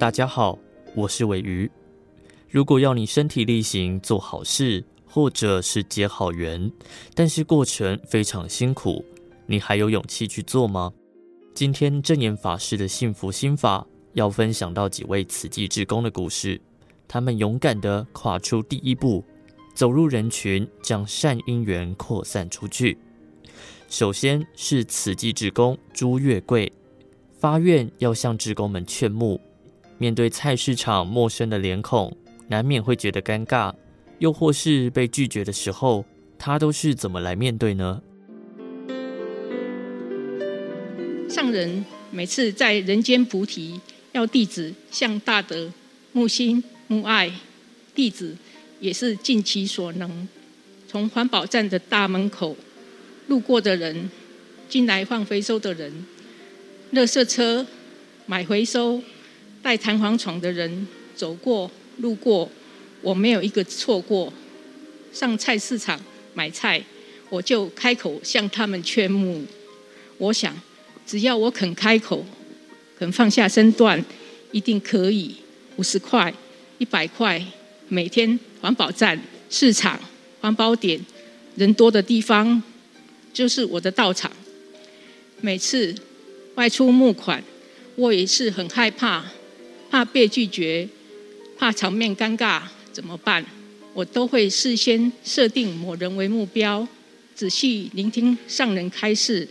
大家好，我是鮪鱼。如果要你身体力行做好事，或者是结好缘，但是过程非常辛苦，你还有勇气去做吗？今天正言法师的幸福心法要分享到几位慈济志工的故事，他们勇敢地跨出第一步，走入人群，将善因缘扩散出去。首先是慈济志工朱月桂，发愿要向志工们劝募。面对菜市场陌生的脸孔，难免会觉得尴尬，又或是被拒绝的时候，他都是怎么来面对呢？上人每次在人间菩提，要弟子向大德木心木爱，弟子也是尽其所能，从环保站的大门口，路过的人，进来放回收的人，垃圾车买回收。带弹簧床的人走过路过，我没有一个错过。上菜市场买菜，我就开口向他们劝募。我想，只要我肯开口，肯放下身段，一定可以。五十块、一百块，每天环保站、市场、环保点，人多的地方，就是我的道场。每次外出募款，我也是很害怕。怕被拒绝，怕场面尴尬，怎么办？我都会事先设定某人为目标，仔细聆听上人开示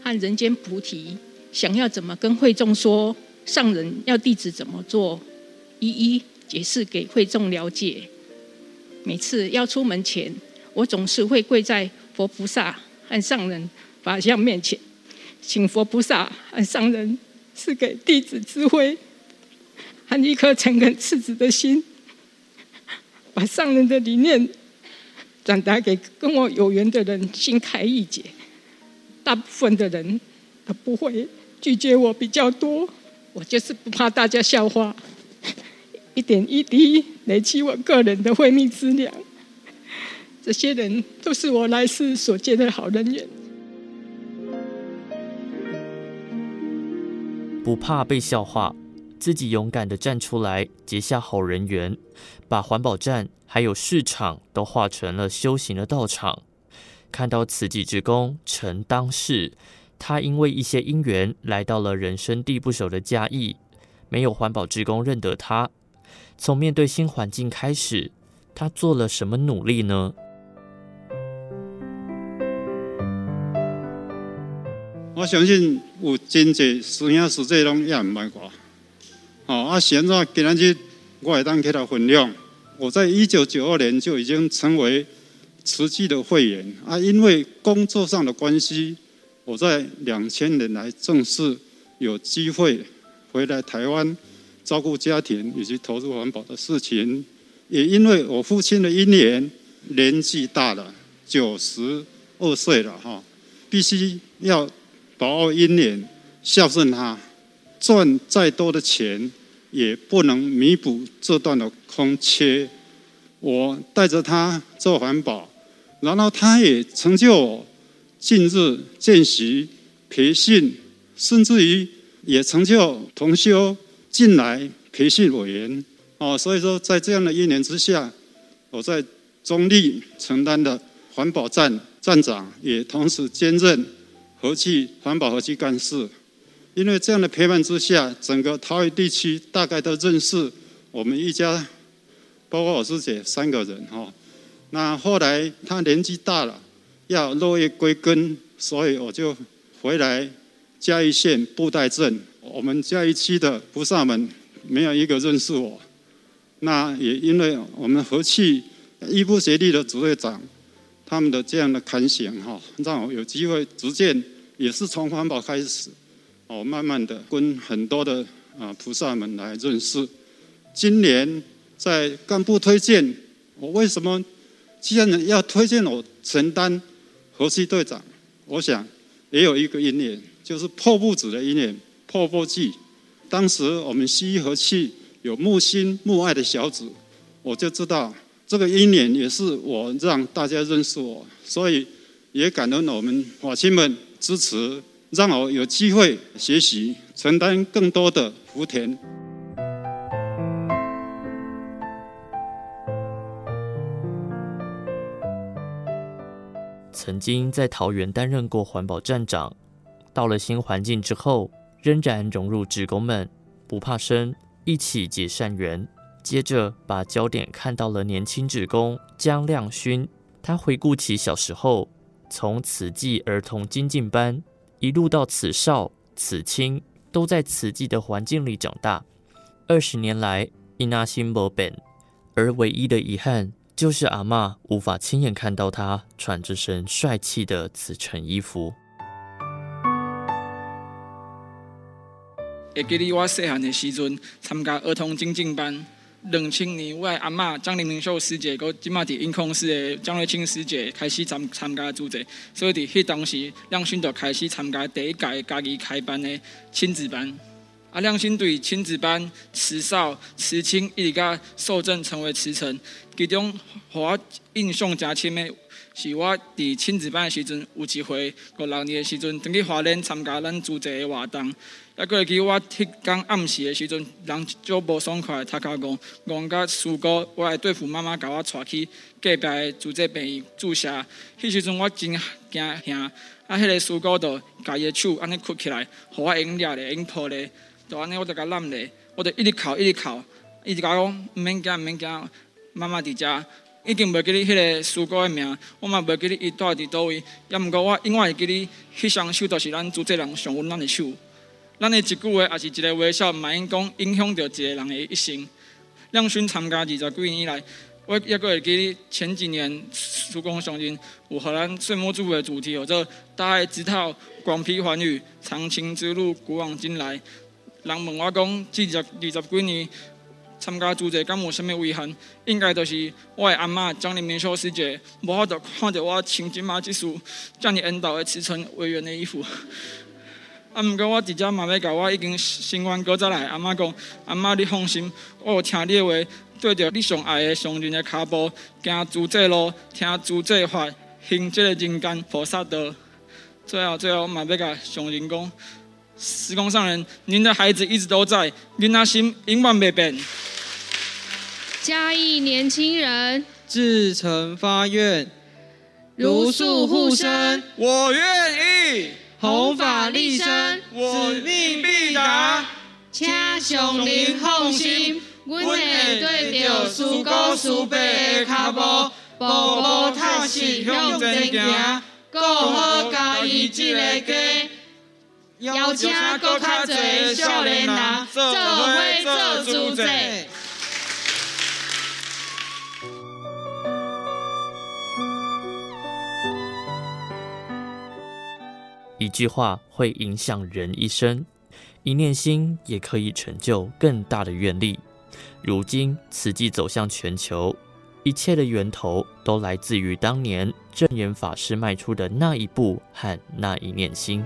和人间菩提，想要怎么跟会众说，上人要弟子怎么做，一一解释给会众了解。每次要出门前，我总是会跪在佛菩萨和上人法相面前，请佛菩萨和上人赐给弟子智慧。和一颗诚恳赤子的心，把上人的理念转达给跟我有缘的人，心开意解。大部分的人都不会拒绝我比较多，我就是不怕大家笑话，一点一滴累积我个人的慧命资粮。这些人都是我来世所见的好人缘。不怕被笑话。自己勇敢地站出来，结下好人缘，把环保站还有市场都化成了修行的道场。看到慈济志工陈当世，他因为一些因缘来到了人生地不熟的嘉义，没有环保志工认得他。从面对新环境开始，他做了什么努力呢？我相信有真济师兄师姐拢也唔捌我。哦，啊，现在今日我会当给他分享。我在一九九二年就已经成为慈济的会员啊，因为工作上的关系，我在两千年来正式有机会回来台湾照顾家庭以及投入环保的事情。也因为我父亲的英年，年纪大了，九十二岁了哈，必须要把握因缘，孝顺他，赚再多的钱。也不能弥补这段的空缺。我带着他做环保，然后他也成就我近日见习、培训，甚至于也成就同修进来培训委员。哦，所以说在这样的一年之下，我在中立承担的环保站站长，也同时兼任和气环保和气干事。因为这样的陪伴之下，整个桃园地区大概都认识我们一家，包括我师姐三个人哈。那后来他年纪大了，要落叶归根，所以我就回来嘉义县布袋镇。我们嘉义区的菩萨们没有一个认识我。那也因为我们和气一不协力的主队长，他们的这样的看行哈，让我有机会逐渐也是从环保开始。哦，慢慢的跟很多的啊菩萨们来认识。今年在干部推荐，我为什么既然要推荐我承担河西队长？我想也有一个因缘，就是破布子的因缘，破布剂。当时我们西医和气有木心木爱的小组，我就知道这个因缘也是我让大家认识我，所以也感恩我们法亲们支持。让我有机会学习承担更多的福田。曾经在桃园担任过环保站长到了新环境之后仍然融入职工们不怕生一起结善缘接着把焦点看到了年轻职工江亮勋。他回顾起小时候从慈济儿童精进班一路到此少、此青，都在慈济的环境里长大。二十年来，伊那心没变，而唯一的遗憾就是阿嬷无法亲眼看到他穿着身帅气的慈诚衣服。会记得我细汉的时阵参加儿童精进班，两千年我的阿嬷张玲玲秀师姐，佮即马伫音控室的张瑞清师姐开始参参加组织，所以伫迄当时亮勋就开始参加第一届家己开班的亲子班。阿亮勋对亲子班、慈少、慈青一直甲受证成为慈诚，其中互我印象诚深的，是我伫亲子班的时阵，有一回五六年的时阵，登去华联参加咱组织的活动。还阁会记我迄天暗时的时阵，人足无爽快，头壳讲，讲甲师姑，我的对付妈妈甲我带去隔壁的组织病院注射。迄时阵我真惊吓，啊，迄个师姑就家己的手安尼屈起来，互我用抓咧，用抱咧，就安尼我就甲揽咧，我就一直哭，一直哭，一直甲我讲，毋免惊，毋免惊，妈妈伫遮，已经袂记得迄个师哥的名，我嘛袂记得伊住伫倒位，也毋过我永远会记得，迄双手就是咱主持人上温暖的手。咱的一句话，也是一个微笑，蛮因讲影响着一个人的一生。亮勋参加二十几年以来，我也阁会记得前几年曙光上阵有荷兰岁末祝福的主题，叫做“大爱之道，广披寰宇，长青之路，古往今来”。人问我讲，这二十二十几年参加组织，敢有甚物遗憾？应该就是我的阿嬷将你明秀师姐，无法度看着我穿即马技术，将你引导的慈诚委员的衣服。啊！毋过我直接嘛要甲我已经新完阁再来。阿嬷讲：阿嬷你放心，我有听你的话，对着你上爱的上人的脚步，行自在路，听自在法，行这个人间菩萨道。最后，最后嘛要甲上人讲：时空上人，您的孩子一直都在，您的心永远未变。嘉义年轻人至诚发愿，如数护身，我愿意。弘法立身，使命必达。请上人放心，阮会对着师姑师伯的脚步，步步踏实向前行，顾好家己这个家。邀请更较侪少年人做伙做主席。一句话会影响人一生，一念心也可以成就更大的愿力。如今此计走向全球，一切的源头都来自于当年正言法师迈出的那一步和那一念心。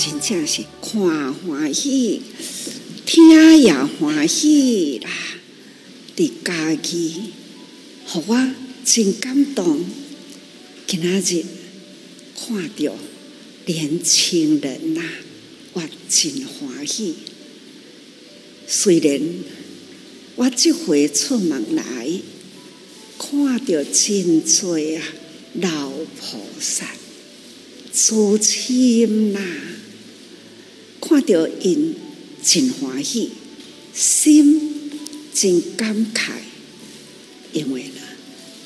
真正是看欢喜，听也欢喜啦！的家己，好啊。真感动，今仔日看到年轻人呐，我真欢喜。虽然我这回出门来，看到真多啊老菩萨、祖亲呐，看到因真欢喜，心真感慨，因为。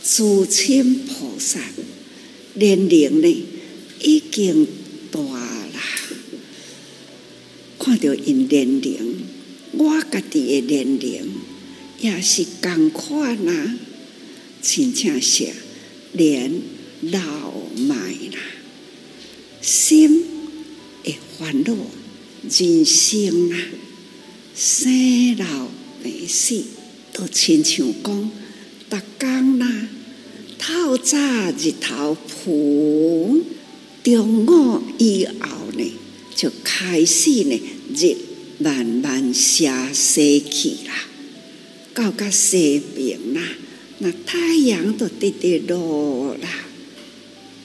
祖亲菩萨年龄呢已经大了，看到因年龄，我家己的年龄也是同款呐，真正是年老迈啦，心会烦恼，人生啊，生老病死都亲像讲。逐工啦，透早日头浮，中午以后呢，就开始呢，日慢慢下西去啦，到个西边啦，那太阳都直直落啦，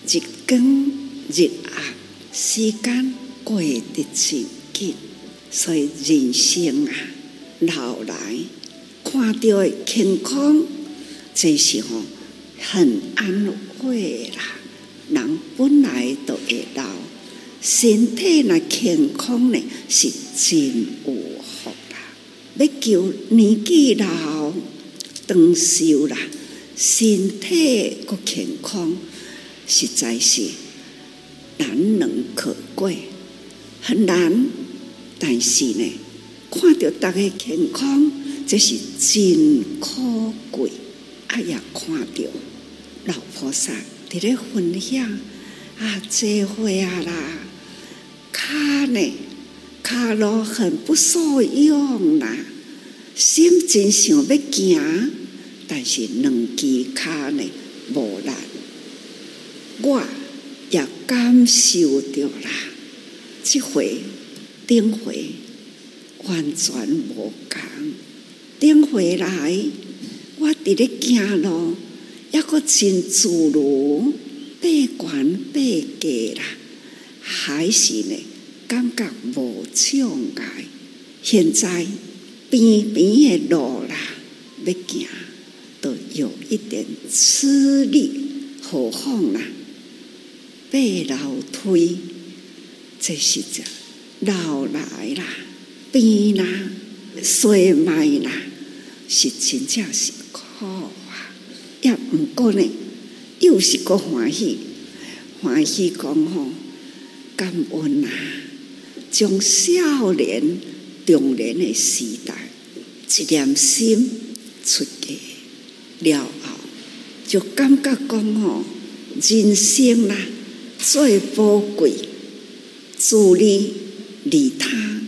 日光日暗，时间过得真所以人生啊，老来看到的健康。这是吼很安慰啦。人本来都会老，身体若健康呢，是真有福啦。要求年纪老长寿啦，身体搁健康，实在是难能可贵，很难。但是呢，看到大家健康，这是真可贵。哎呀，看到老菩萨在咧分享啊，这会啊啦，卡呢，卡路很不受用啦，心真想要行，但是两只脚呢无力，我也感受到啦，这回。顶回完全无共，顶回来我伫咧行路，抑搁真自如，爬悬爬低啦，还是呢感觉无障碍。现在边边的路啦，要行都有一点吃力，何况啦，爬楼梯，这是这。老来啦，病啦，衰迈啦，是真正是苦啊！也毋过呢，又是个欢喜，欢喜讲吼，感恩啊！从少年、中年的时代，一念心出家了后，就感觉讲吼，人生啦最宝贵，助力。利他，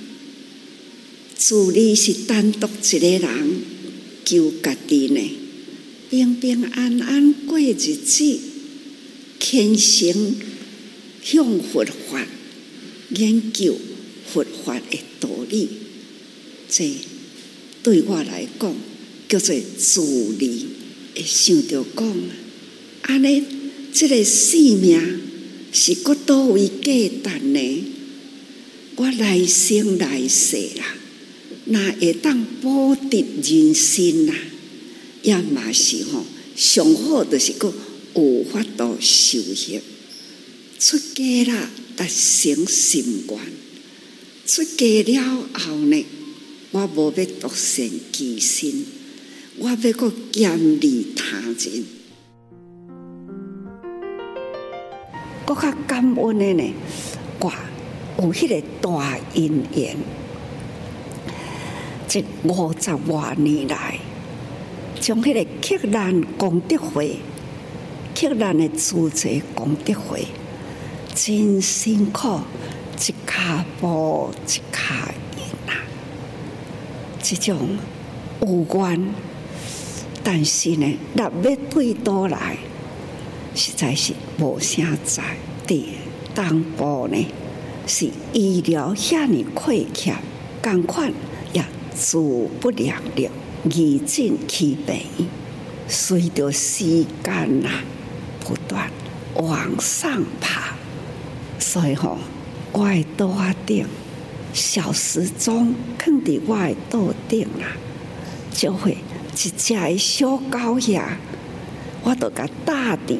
自利是单独一个人，求家己呢，平平安安过日子，虔诚向佛法研究佛法的道理，这对我来讲叫做自利。会想着讲，安尼这个生命是搁倒位价值呢？我来生来世啦，那会当保得人心呐，也嘛是吼上好，就是个有法度修行出家啦，达成心愿。出家了后呢，我无要独善其身，我要个兼利他人。我较感恩的呢，我。有迄个大因缘，这五十多年来，从迄个克难功德会，克难的主持功德会，真辛苦，一卡步一卡印啊，这种有缘，但是呢，若要对倒来，实在是无啥在地当步呢。是医疗遐尼亏欠，赶快也自不量力，以尽其病。随着时间呐不断往上爬，所以吼，我的桌顶小时钟放伫我的桌顶啊，就会一只小狗仔，我都甲搭伫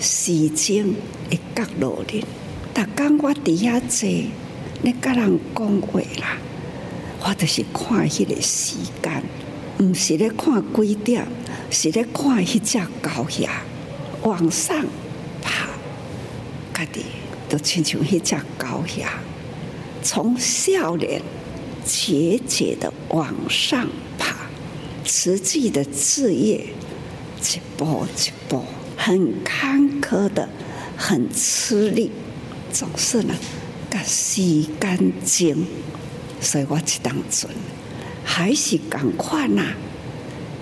时钟的角落里。逐工我伫遐坐，你甲人讲话啦。我就是看迄个时间，毋是咧看几点，是咧看迄只狗仔往上爬。家己都亲像迄只狗仔，从少年节节的往上爬，实际的事业一步一步，很坎坷的，很吃力。总是呢，甲时间精，所以我一当阵还是共款呐，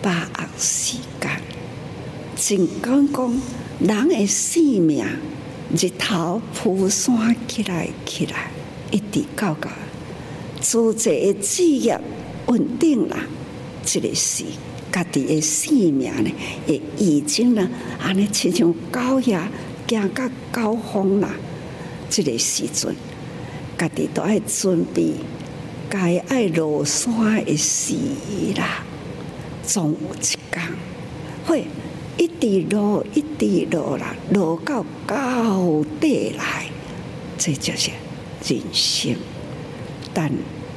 把握时间。尽管讲，人的性命日头铺山起来起来，一直到到，做这个职业稳定啦，这个是家己的性命呢，也已经呢，安尼亲像狗仔行到高峰了。这个时阵，家己都爱准备，该爱落山的时啦，总有一天会一直落，一直落啦，落到高底来，这就是人生。但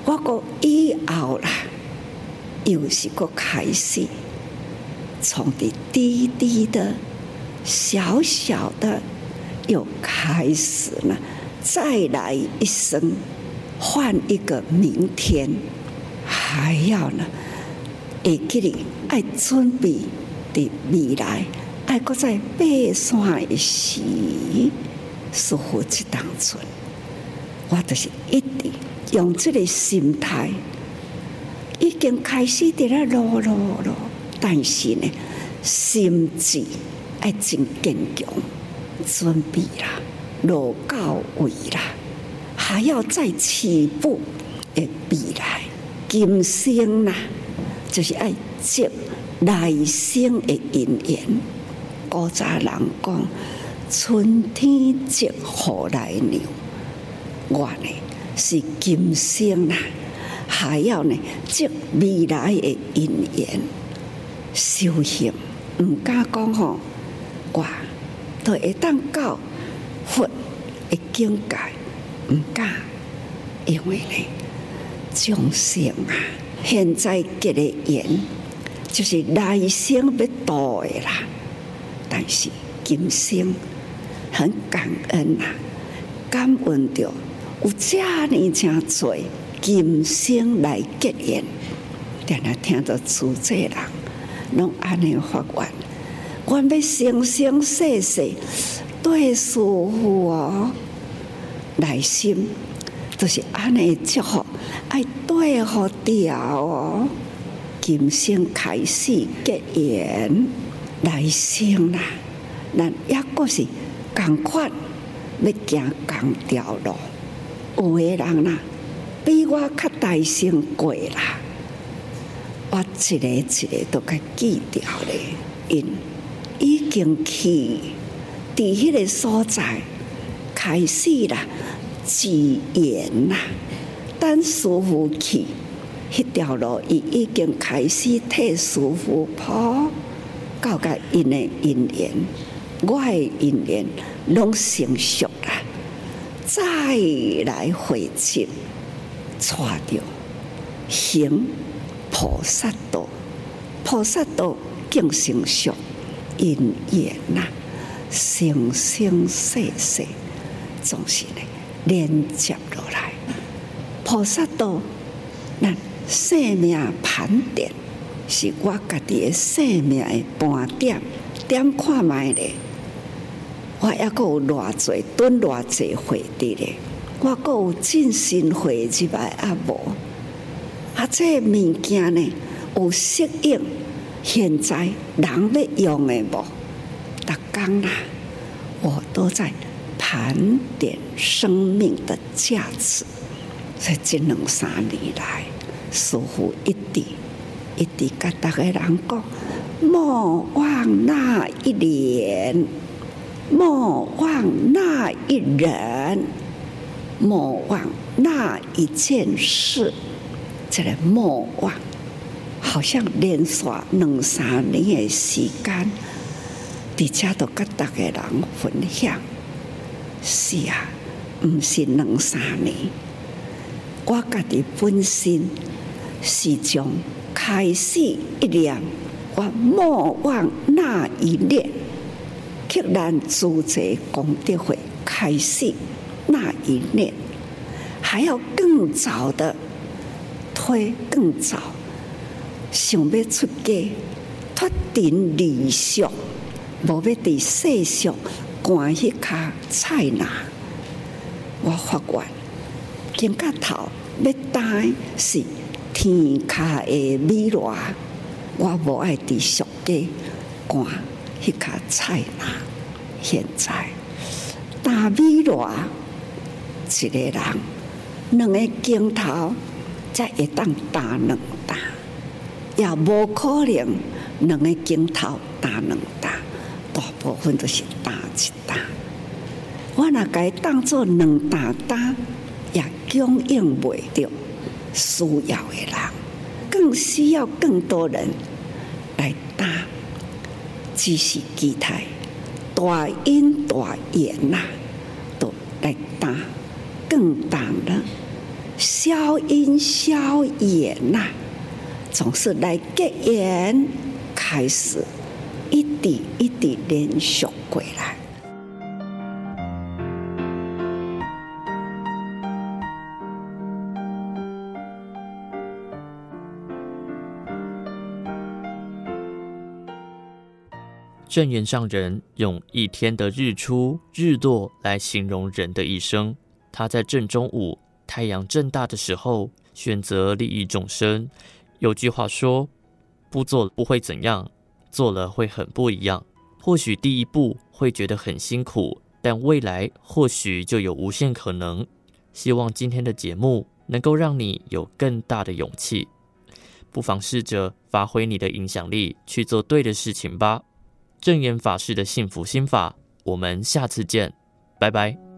我个以后啦，又是个开始，从的低低的、小小的，又开始了，再来一生，换一个明天，还要呢，会记得爱准备。的未来，爱搁在爬山一时，似乎这当中，我就是一直用这个心态，已经开始在那落落落，但是呢，心智爱真坚强，准备啦，落到位啦，还要再起步的未来，今生啦，就是爱接。来生的姻缘，古早人讲，春天接雨来娘，我呢是今生啊，还要呢接未来的姻缘，修行唔敢讲吼，我都会当到佛的境界，唔敢，因为呢众生啊，现在结的缘。就是来生要度的啦，但是今生很感恩呐，感恩着有遮尔真多今生来结缘，定定听到主这人拢安尼发愿，我要生生世世对师父哦，内心都是安尼祝福，爱对好调哦。今生开始结缘，来生啦，咱也阁是共款要行同条路。有的人啦，比我较大声过啦，我一个一个都该记掉咧。因已经去伫迄个所在开始啦，结缘啦，等师傅去。迄条路，伊已经开始替师傅铺，交给因的因缘，我的因缘拢成熟啦，再来回去，带着行菩萨道，菩萨道更成熟，因缘呐，生生世世总是呢连接落来，菩萨道那。生命盘点是我家己的生命的盘点，点看觅咧。我还阁有偌济蹲偌济会伫咧，我阁有进心会入来啊无？啊，这物件呢有适应现在人要用的无？逐工啦，我都在盘点生命的价值，在这两三年来。似乎一直一直跟大家人讲，莫忘那一年，莫忘那一人，莫忘那一件事。这个莫忘，好像连续两三年的时间，底下都甲大家人分享。是啊，毋是两三年，我家己本身。是从开始一念，我莫忘那一念，刻咱主持功德会开始那一念，还要更早的推更早，想要出家，脱定理想，无要伫世俗关迄卡菜拿，我发愿，今个头要带是。天下的米罗，我无爱伫俗家赶迄卡菜啦。现在大米罗一个人两个镜头才会当打两，也无可能两个镜头打两打，大部分都是打一打。我若该当做两打打，也供应袂着。需要的人，更需要更多人来搭。只是期待大因大缘呐，都来担更重了。小因小缘呐，总是来结缘，开始一滴一滴连续过来。证严上人用一天的日出日落来形容人的一生。他在正中午，太阳正大的时候，选择利益众生。有句话说：“不做不会怎样，做了会很不一样。”或许第一步会觉得很辛苦，但未来或许就有无限可能。希望今天的节目能够让你有更大的勇气，不妨试着发挥你的影响力，去做对的事情吧。证严法师的幸福心法，我们下次见，拜拜。